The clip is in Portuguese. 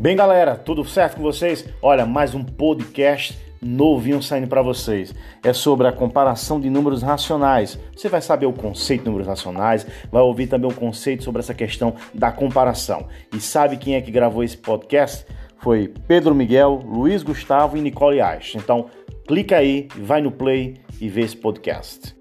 Bem, galera, tudo certo com vocês? Olha, mais um podcast novinho saindo para vocês. É sobre a comparação de números racionais. Você vai saber o conceito de números racionais, vai ouvir também o conceito sobre essa questão da comparação. E sabe quem é que gravou esse podcast? Foi Pedro Miguel, Luiz Gustavo e Nicole Aich. Então, clica aí, vai no play e vê esse podcast.